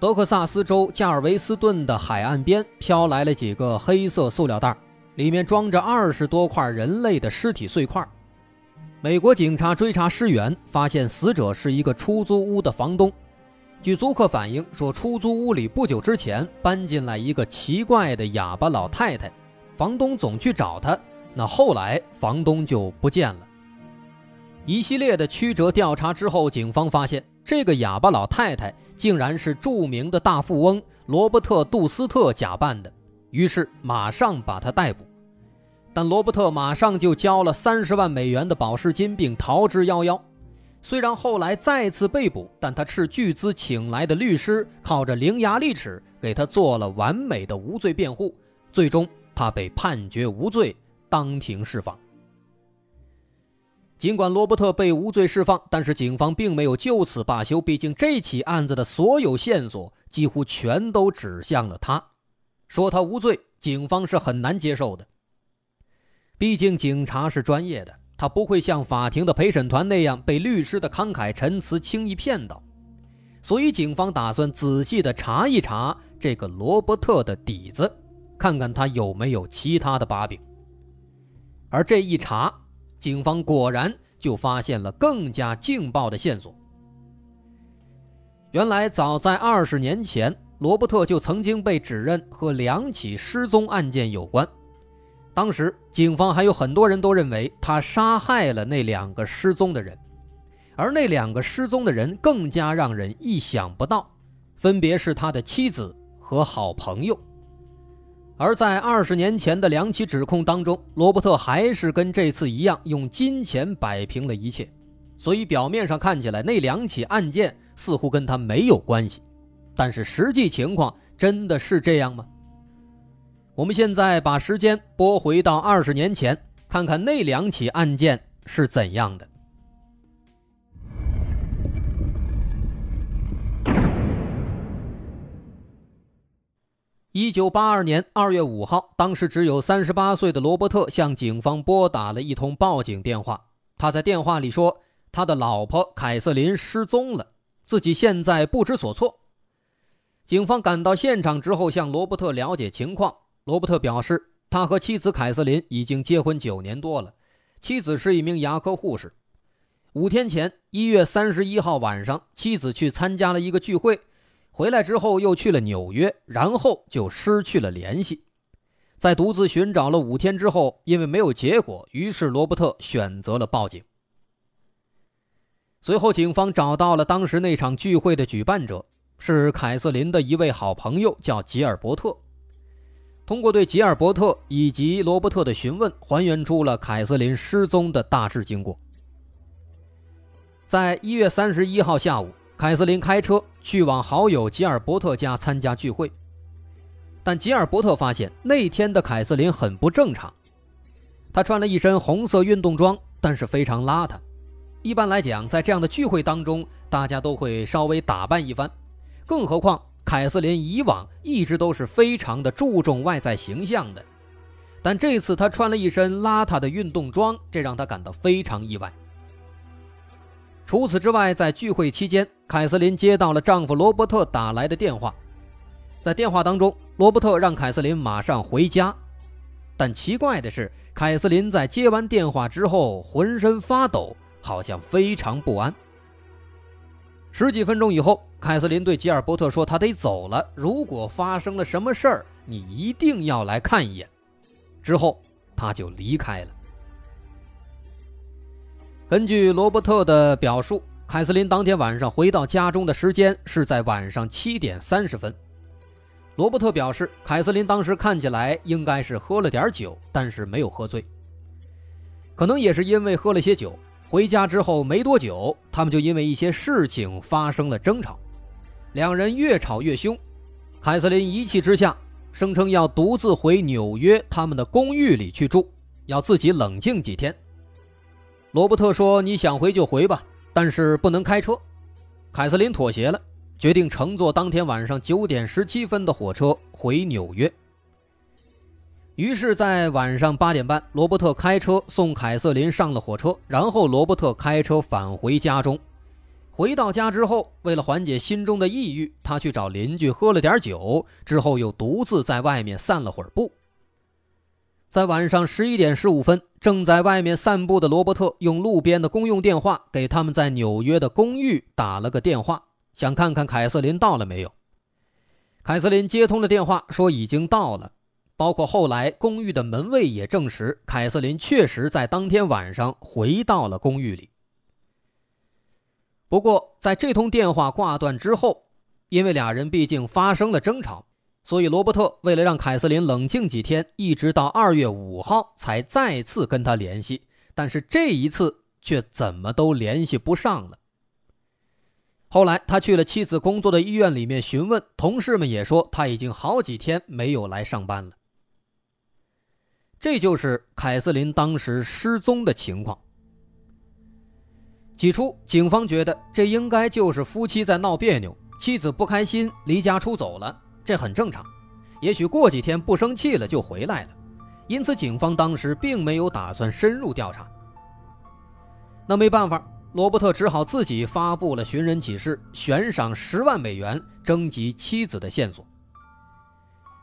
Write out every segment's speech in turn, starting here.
德克萨斯州加尔维斯顿的海岸边飘来了几个黑色塑料袋，里面装着二十多块人类的尸体碎块。美国警察追查尸源，发现死者是一个出租屋的房东。据租客反映说，出租屋里不久之前搬进来一个奇怪的哑巴老太太，房东总去找她，那后来房东就不见了。一系列的曲折调查之后，警方发现。这个哑巴老太太竟然是著名的大富翁罗伯特·杜斯特假扮的，于是马上把他逮捕。但罗伯特马上就交了三十万美元的保释金，并逃之夭夭。虽然后来再次被捕，但他斥巨资请来的律师靠着伶牙俐齿给他做了完美的无罪辩护，最终他被判决无罪，当庭释放。尽管罗伯特被无罪释放，但是警方并没有就此罢休。毕竟这起案子的所有线索几乎全都指向了他，说他无罪，警方是很难接受的。毕竟警察是专业的，他不会像法庭的陪审团那样被律师的慷慨陈词轻易骗到。所以警方打算仔细的查一查这个罗伯特的底子，看看他有没有其他的把柄。而这一查。警方果然就发现了更加劲爆的线索。原来，早在二十年前，罗伯特就曾经被指认和两起失踪案件有关。当时，警方还有很多人都认为他杀害了那两个失踪的人，而那两个失踪的人更加让人意想不到，分别是他的妻子和好朋友。而在二十年前的两起指控当中，罗伯特还是跟这次一样用金钱摆平了一切，所以表面上看起来那两起案件似乎跟他没有关系，但是实际情况真的是这样吗？我们现在把时间拨回到二十年前，看看那两起案件是怎样的。一九八二年二月五号，当时只有三十八岁的罗伯特向警方拨打了一通报警电话。他在电话里说，他的老婆凯瑟琳失踪了，自己现在不知所措。警方赶到现场之后，向罗伯特了解情况。罗伯特表示，他和妻子凯瑟琳已经结婚九年多了，妻子是一名牙科护士。五天前，一月三十一号晚上，妻子去参加了一个聚会。回来之后又去了纽约，然后就失去了联系。在独自寻找了五天之后，因为没有结果，于是罗伯特选择了报警。随后，警方找到了当时那场聚会的举办者，是凯瑟琳的一位好朋友，叫吉尔伯特。通过对吉尔伯特以及罗伯特的询问，还原出了凯瑟琳失踪的大致经过。在一月三十一号下午。凯瑟琳开车去往好友吉尔伯特家参加聚会，但吉尔伯特发现那天的凯瑟琳很不正常。她穿了一身红色运动装，但是非常邋遢。一般来讲，在这样的聚会当中，大家都会稍微打扮一番。更何况凯瑟琳以往一直都是非常的注重外在形象的，但这次她穿了一身邋遢的运动装，这让她感到非常意外。除此之外，在聚会期间，凯瑟琳接到了丈夫罗伯特打来的电话。在电话当中，罗伯特让凯瑟琳马上回家。但奇怪的是，凯瑟琳在接完电话之后浑身发抖，好像非常不安。十几分钟以后，凯瑟琳对吉尔伯特说：“他得走了，如果发生了什么事儿，你一定要来看一眼。”之后，他就离开了。根据罗伯特的表述，凯瑟琳当天晚上回到家中的时间是在晚上七点三十分。罗伯特表示，凯瑟琳当时看起来应该是喝了点酒，但是没有喝醉。可能也是因为喝了些酒，回家之后没多久，他们就因为一些事情发生了争吵。两人越吵越凶。凯瑟琳一气之下，声称要独自回纽约他们的公寓里去住，要自己冷静几天。罗伯特说：“你想回就回吧，但是不能开车。”凯瑟琳妥协了，决定乘坐当天晚上九点十七分的火车回纽约。于是，在晚上八点半，罗伯特开车送凯瑟琳上了火车，然后罗伯特开车返回家中。回到家之后，为了缓解心中的抑郁，他去找邻居喝了点酒，之后又独自在外面散了会儿步。在晚上十一点十五分，正在外面散步的罗伯特用路边的公用电话给他们在纽约的公寓打了个电话，想看看凯瑟琳到了没有。凯瑟琳接通了电话，说已经到了。包括后来公寓的门卫也证实，凯瑟琳确实在当天晚上回到了公寓里。不过，在这通电话挂断之后，因为俩人毕竟发生了争吵，所以罗伯特为了让凯瑟琳冷静几天，一直到二月五号才再次跟他联系。但是这一次却怎么都联系不上了。后来他去了妻子工作的医院里面询问，同事们也说他已经好几天没有来上班了。这就是凯瑟琳当时失踪的情况。起初，警方觉得这应该就是夫妻在闹别扭，妻子不开心，离家出走了，这很正常。也许过几天不生气了就回来了，因此警方当时并没有打算深入调查。那没办法，罗伯特只好自己发布了寻人启事，悬赏十万美元征集妻子的线索。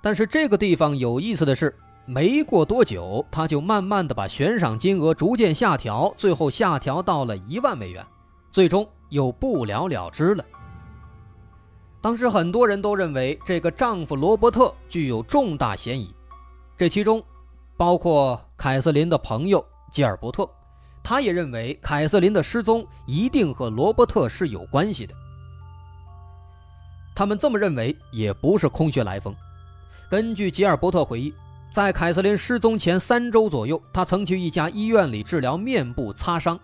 但是这个地方有意思的是。没过多久，他就慢慢的把悬赏金额逐渐下调，最后下调到了一万美元，最终又不了了之了。当时很多人都认为这个丈夫罗伯特具有重大嫌疑，这其中包括凯瑟琳的朋友吉尔伯特，他也认为凯瑟琳的失踪一定和罗伯特是有关系的。他们这么认为也不是空穴来风，根据吉尔伯特回忆。在凯瑟琳失踪前三周左右，他曾去一家医院里治疗面部擦伤。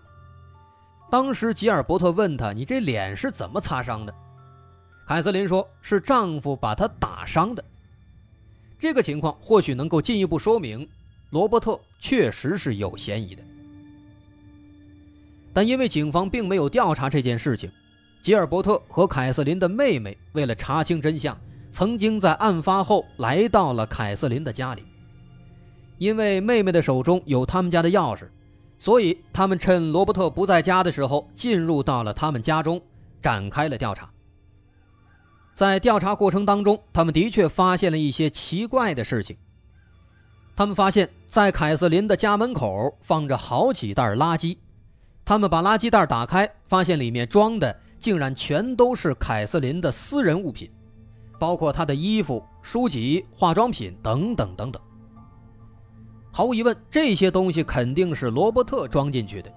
当时吉尔伯特问他：“你这脸是怎么擦伤的？”凯瑟琳说：“是丈夫把她打伤的。”这个情况或许能够进一步说明罗伯特确实是有嫌疑的。但因为警方并没有调查这件事情，吉尔伯特和凯瑟琳的妹妹为了查清真相，曾经在案发后来到了凯瑟琳的家里。因为妹妹的手中有他们家的钥匙，所以他们趁罗伯特不在家的时候进入到了他们家中，展开了调查。在调查过程当中，他们的确发现了一些奇怪的事情。他们发现，在凯瑟琳的家门口放着好几袋垃圾，他们把垃圾袋打开，发现里面装的竟然全都是凯瑟琳的私人物品，包括她的衣服、书籍、化妆品等等等等。毫无疑问，这些东西肯定是罗伯特装进去的，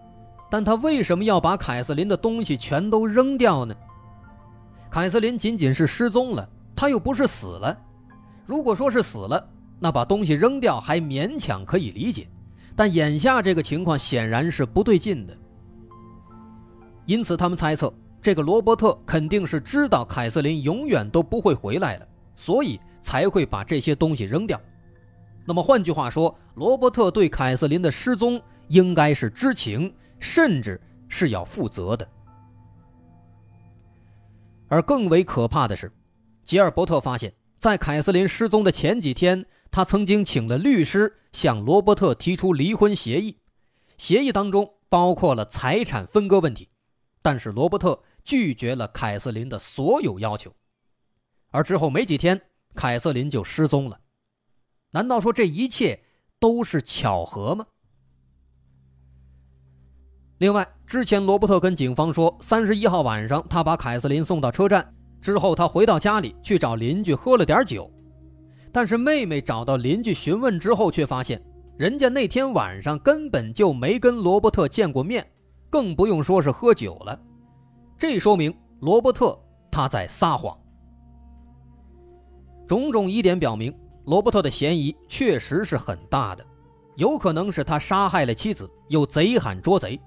但他为什么要把凯瑟琳的东西全都扔掉呢？凯瑟琳仅仅是失踪了，她又不是死了。如果说是死了，那把东西扔掉还勉强可以理解，但眼下这个情况显然是不对劲的。因此，他们猜测这个罗伯特肯定是知道凯瑟琳永远都不会回来了，所以才会把这些东西扔掉。那么换句话说，罗伯特对凯瑟琳的失踪应该是知情，甚至是要负责的。而更为可怕的是，吉尔伯特发现，在凯瑟琳失踪的前几天，他曾经请了律师向罗伯特提出离婚协议，协议当中包括了财产分割问题，但是罗伯特拒绝了凯瑟琳的所有要求，而之后没几天，凯瑟琳就失踪了。难道说这一切都是巧合吗？另外，之前罗伯特跟警方说，三十一号晚上他把凯瑟琳送到车站之后，他回到家里去找邻居喝了点酒。但是妹妹找到邻居询问之后，却发现人家那天晚上根本就没跟罗伯特见过面，更不用说是喝酒了。这说明罗伯特他在撒谎。种种疑点表明。罗伯特的嫌疑确实是很大的，有可能是他杀害了妻子，又贼喊捉贼。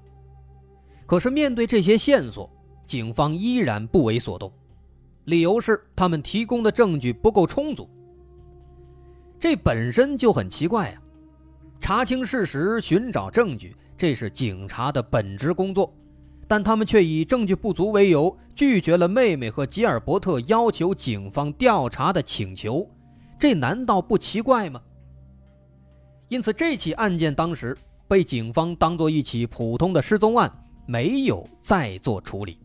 可是面对这些线索，警方依然不为所动。理由是他们提供的证据不够充足。这本身就很奇怪呀！查清事实、寻找证据，这是警察的本职工作，但他们却以证据不足为由，拒绝了妹妹和吉尔伯特要求警方调查的请求，这难道不奇怪吗？因此，这起案件当时被警方当作一起普通的失踪案，没有再做处理。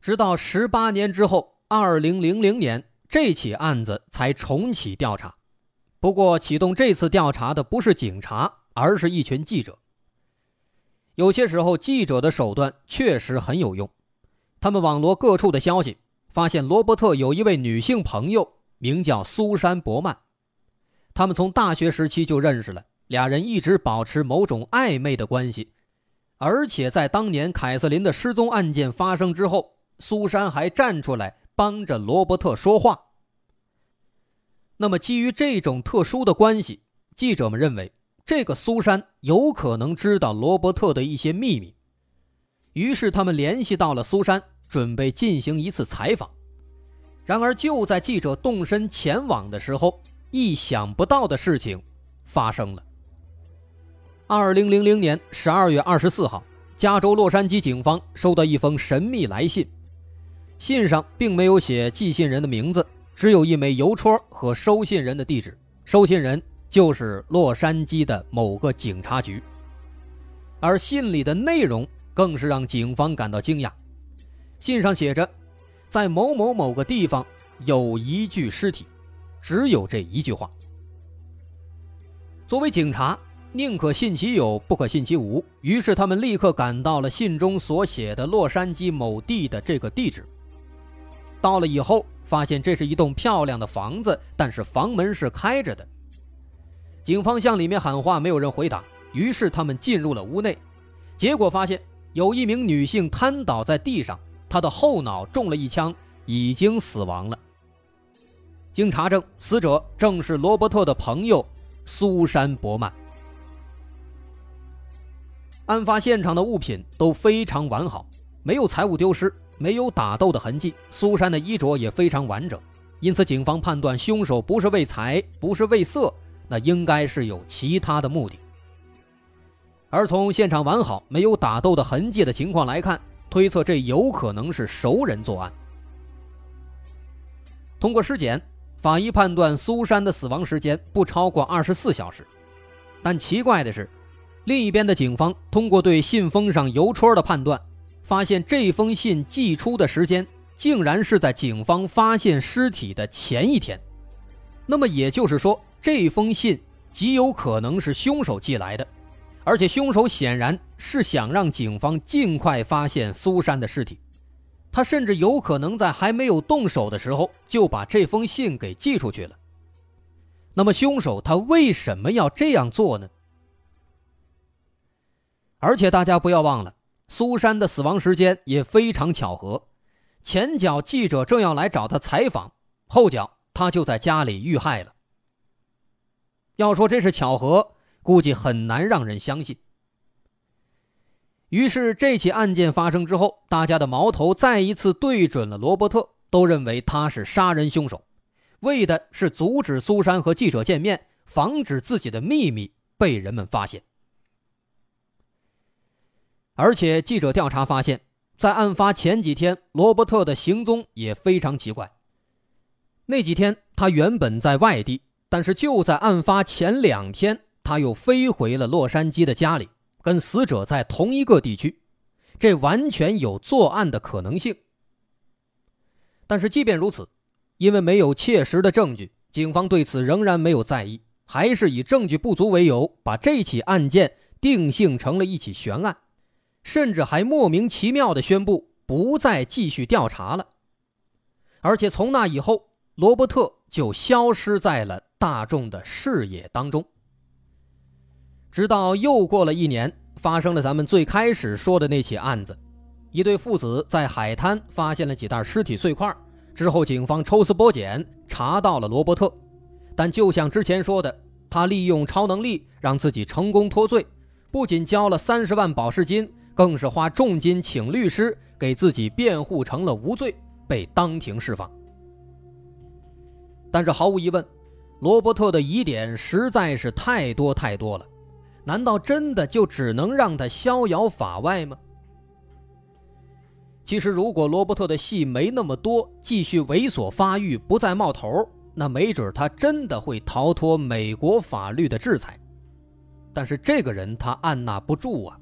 直到十八年之后，二零零零年，这起案子才重启调查。不过，启动这次调查的不是警察，而是一群记者。有些时候，记者的手段确实很有用。他们网罗各处的消息，发现罗伯特有一位女性朋友，名叫苏珊·伯曼。他们从大学时期就认识了，俩人一直保持某种暧昧的关系。而且，在当年凯瑟琳的失踪案件发生之后，苏珊还站出来帮着罗伯特说话。那么，基于这种特殊的关系，记者们认为这个苏珊有可能知道罗伯特的一些秘密。于是，他们联系到了苏珊，准备进行一次采访。然而，就在记者动身前往的时候，意想不到的事情发生了。二零零零年十二月二十四号，加州洛杉矶警方收到一封神秘来信。信上并没有写寄信人的名字，只有一枚邮戳和收信人的地址。收信人就是洛杉矶的某个警察局。而信里的内容更是让警方感到惊讶。信上写着，在某某某个地方有一具尸体，只有这一句话。作为警察，宁可信其有，不可信其无。于是他们立刻赶到了信中所写的洛杉矶某地的这个地址。到了以后，发现这是一栋漂亮的房子，但是房门是开着的。警方向里面喊话，没有人回答。于是他们进入了屋内，结果发现有一名女性瘫倒在地上，她的后脑中了一枪，已经死亡了。经查证，死者正是罗伯特的朋友苏珊·伯曼。案发现场的物品都非常完好，没有财物丢失。没有打斗的痕迹，苏珊的衣着也非常完整，因此警方判断凶手不是为财，不是为色，那应该是有其他的目的。而从现场完好、没有打斗的痕迹的情况来看，推测这有可能是熟人作案。通过尸检，法医判断苏珊的死亡时间不超过二十四小时，但奇怪的是，另一边的警方通过对信封上邮戳的判断。发现这封信寄出的时间竟然是在警方发现尸体的前一天，那么也就是说，这封信极有可能是凶手寄来的，而且凶手显然是想让警方尽快发现苏珊的尸体，他甚至有可能在还没有动手的时候就把这封信给寄出去了。那么凶手他为什么要这样做呢？而且大家不要忘了。苏珊的死亡时间也非常巧合，前脚记者正要来找他采访，后脚他就在家里遇害了。要说这是巧合，估计很难让人相信。于是这起案件发生之后，大家的矛头再一次对准了罗伯特，都认为他是杀人凶手，为的是阻止苏珊和记者见面，防止自己的秘密被人们发现。而且，记者调查发现，在案发前几天，罗伯特的行踪也非常奇怪。那几天，他原本在外地，但是就在案发前两天，他又飞回了洛杉矶的家里，跟死者在同一个地区，这完全有作案的可能性。但是，即便如此，因为没有切实的证据，警方对此仍然没有在意，还是以证据不足为由，把这起案件定性成了一起悬案。甚至还莫名其妙地宣布不再继续调查了，而且从那以后，罗伯特就消失在了大众的视野当中。直到又过了一年，发生了咱们最开始说的那起案子，一对父子在海滩发现了几袋尸体碎块，之后警方抽丝剥茧查到了罗伯特，但就像之前说的，他利用超能力让自己成功脱罪。不仅交了三十万保释金，更是花重金请律师给自己辩护成了无罪，被当庭释放。但是毫无疑问，罗伯特的疑点实在是太多太多了，难道真的就只能让他逍遥法外吗？其实，如果罗伯特的戏没那么多，继续猥琐发育，不再冒头，那没准他真的会逃脱美国法律的制裁。但是这个人他按捺不住啊，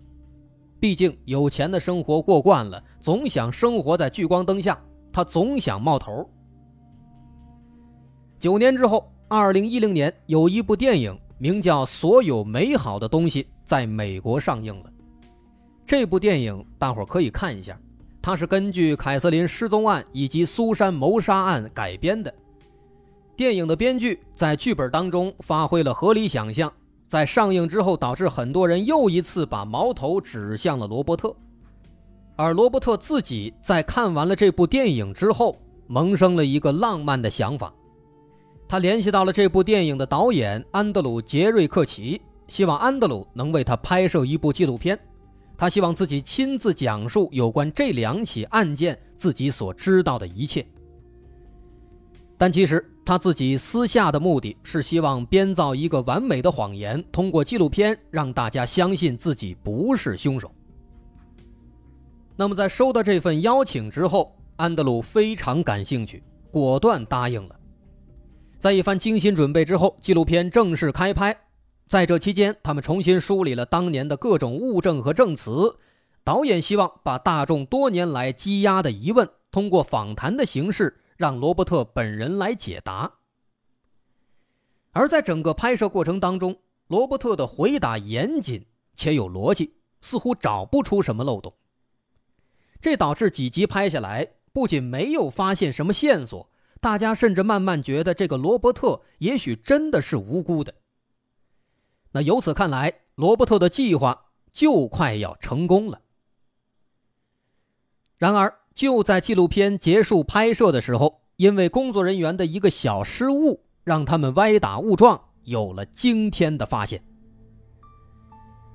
毕竟有钱的生活过惯了，总想生活在聚光灯下，他总想冒头。九年之后，二零一零年有一部电影名叫《所有美好的东西》在美国上映了。这部电影大伙儿可以看一下。它是根据凯瑟琳失踪案以及苏珊谋杀案改编的。电影的编剧在剧本当中发挥了合理想象，在上映之后导致很多人又一次把矛头指向了罗伯特。而罗伯特自己在看完了这部电影之后，萌生了一个浪漫的想法，他联系到了这部电影的导演安德鲁·杰瑞克奇，希望安德鲁能为他拍摄一部纪录片。他希望自己亲自讲述有关这两起案件自己所知道的一切，但其实他自己私下的目的是希望编造一个完美的谎言，通过纪录片让大家相信自己不是凶手。那么在收到这份邀请之后，安德鲁非常感兴趣，果断答应了。在一番精心准备之后，纪录片正式开拍。在这期间，他们重新梳理了当年的各种物证和证词。导演希望把大众多年来积压的疑问，通过访谈的形式，让罗伯特本人来解答。而在整个拍摄过程当中，罗伯特的回答严谨且有逻辑，似乎找不出什么漏洞。这导致几集拍下来，不仅没有发现什么线索，大家甚至慢慢觉得这个罗伯特也许真的是无辜的。那由此看来，罗伯特的计划就快要成功了。然而，就在纪录片结束拍摄的时候，因为工作人员的一个小失误，让他们歪打误撞，有了惊天的发现。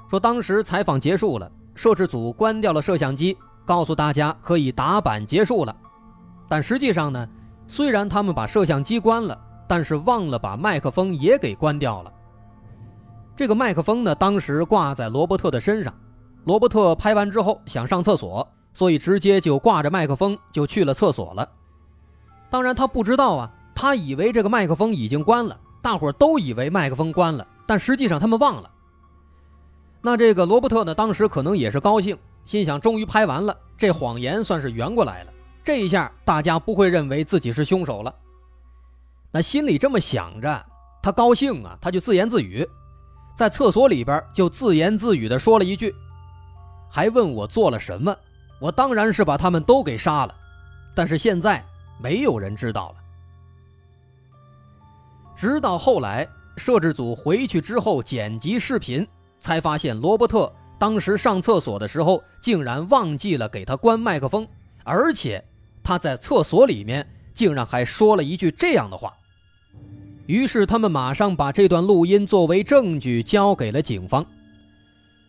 说当时采访结束了，摄制组关掉了摄像机，告诉大家可以打板结束了。但实际上呢，虽然他们把摄像机关了，但是忘了把麦克风也给关掉了。这个麦克风呢，当时挂在罗伯特的身上。罗伯特拍完之后想上厕所，所以直接就挂着麦克风就去了厕所了。当然他不知道啊，他以为这个麦克风已经关了，大伙都以为麦克风关了，但实际上他们忘了。那这个罗伯特呢，当时可能也是高兴，心想终于拍完了，这谎言算是圆过来了。这一下大家不会认为自己是凶手了。那心里这么想着，他高兴啊，他就自言自语。在厕所里边就自言自语地说了一句，还问我做了什么。我当然是把他们都给杀了，但是现在没有人知道了。直到后来摄制组回去之后剪辑视频，才发现罗伯特当时上厕所的时候竟然忘记了给他关麦克风，而且他在厕所里面竟然还说了一句这样的话。于是他们马上把这段录音作为证据交给了警方。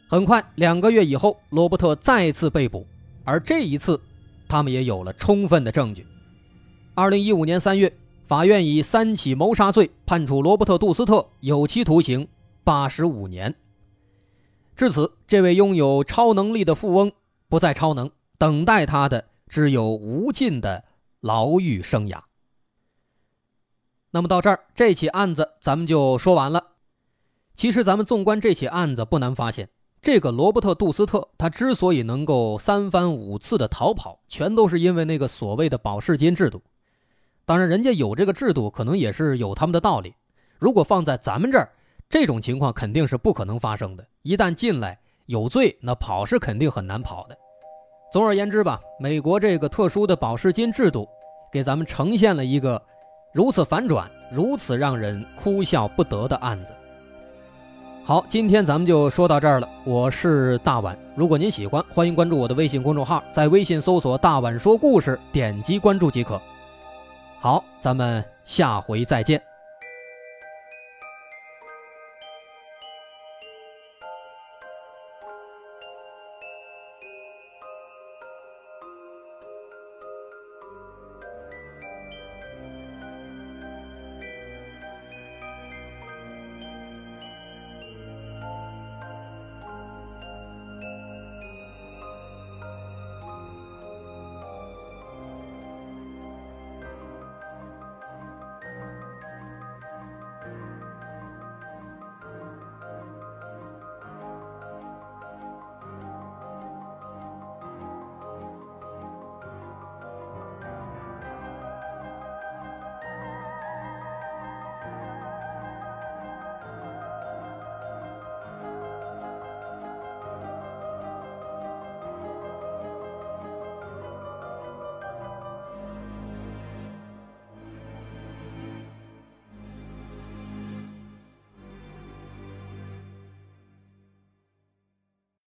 很快，两个月以后，罗伯特再次被捕，而这一次，他们也有了充分的证据。二零一五年三月，法院以三起谋杀罪判处罗伯特·杜斯特有期徒刑八十五年。至此，这位拥有超能力的富翁不再超能，等待他的只有无尽的牢狱生涯。那么到这儿，这起案子咱们就说完了。其实咱们纵观这起案子，不难发现，这个罗伯特·杜斯特他之所以能够三番五次的逃跑，全都是因为那个所谓的保释金制度。当然，人家有这个制度，可能也是有他们的道理。如果放在咱们这儿，这种情况肯定是不可能发生的。一旦进来有罪，那跑是肯定很难跑的。总而言之吧，美国这个特殊的保释金制度，给咱们呈现了一个。如此反转，如此让人哭笑不得的案子。好，今天咱们就说到这儿了。我是大碗，如果您喜欢，欢迎关注我的微信公众号，在微信搜索“大碗说故事”，点击关注即可。好，咱们下回再见。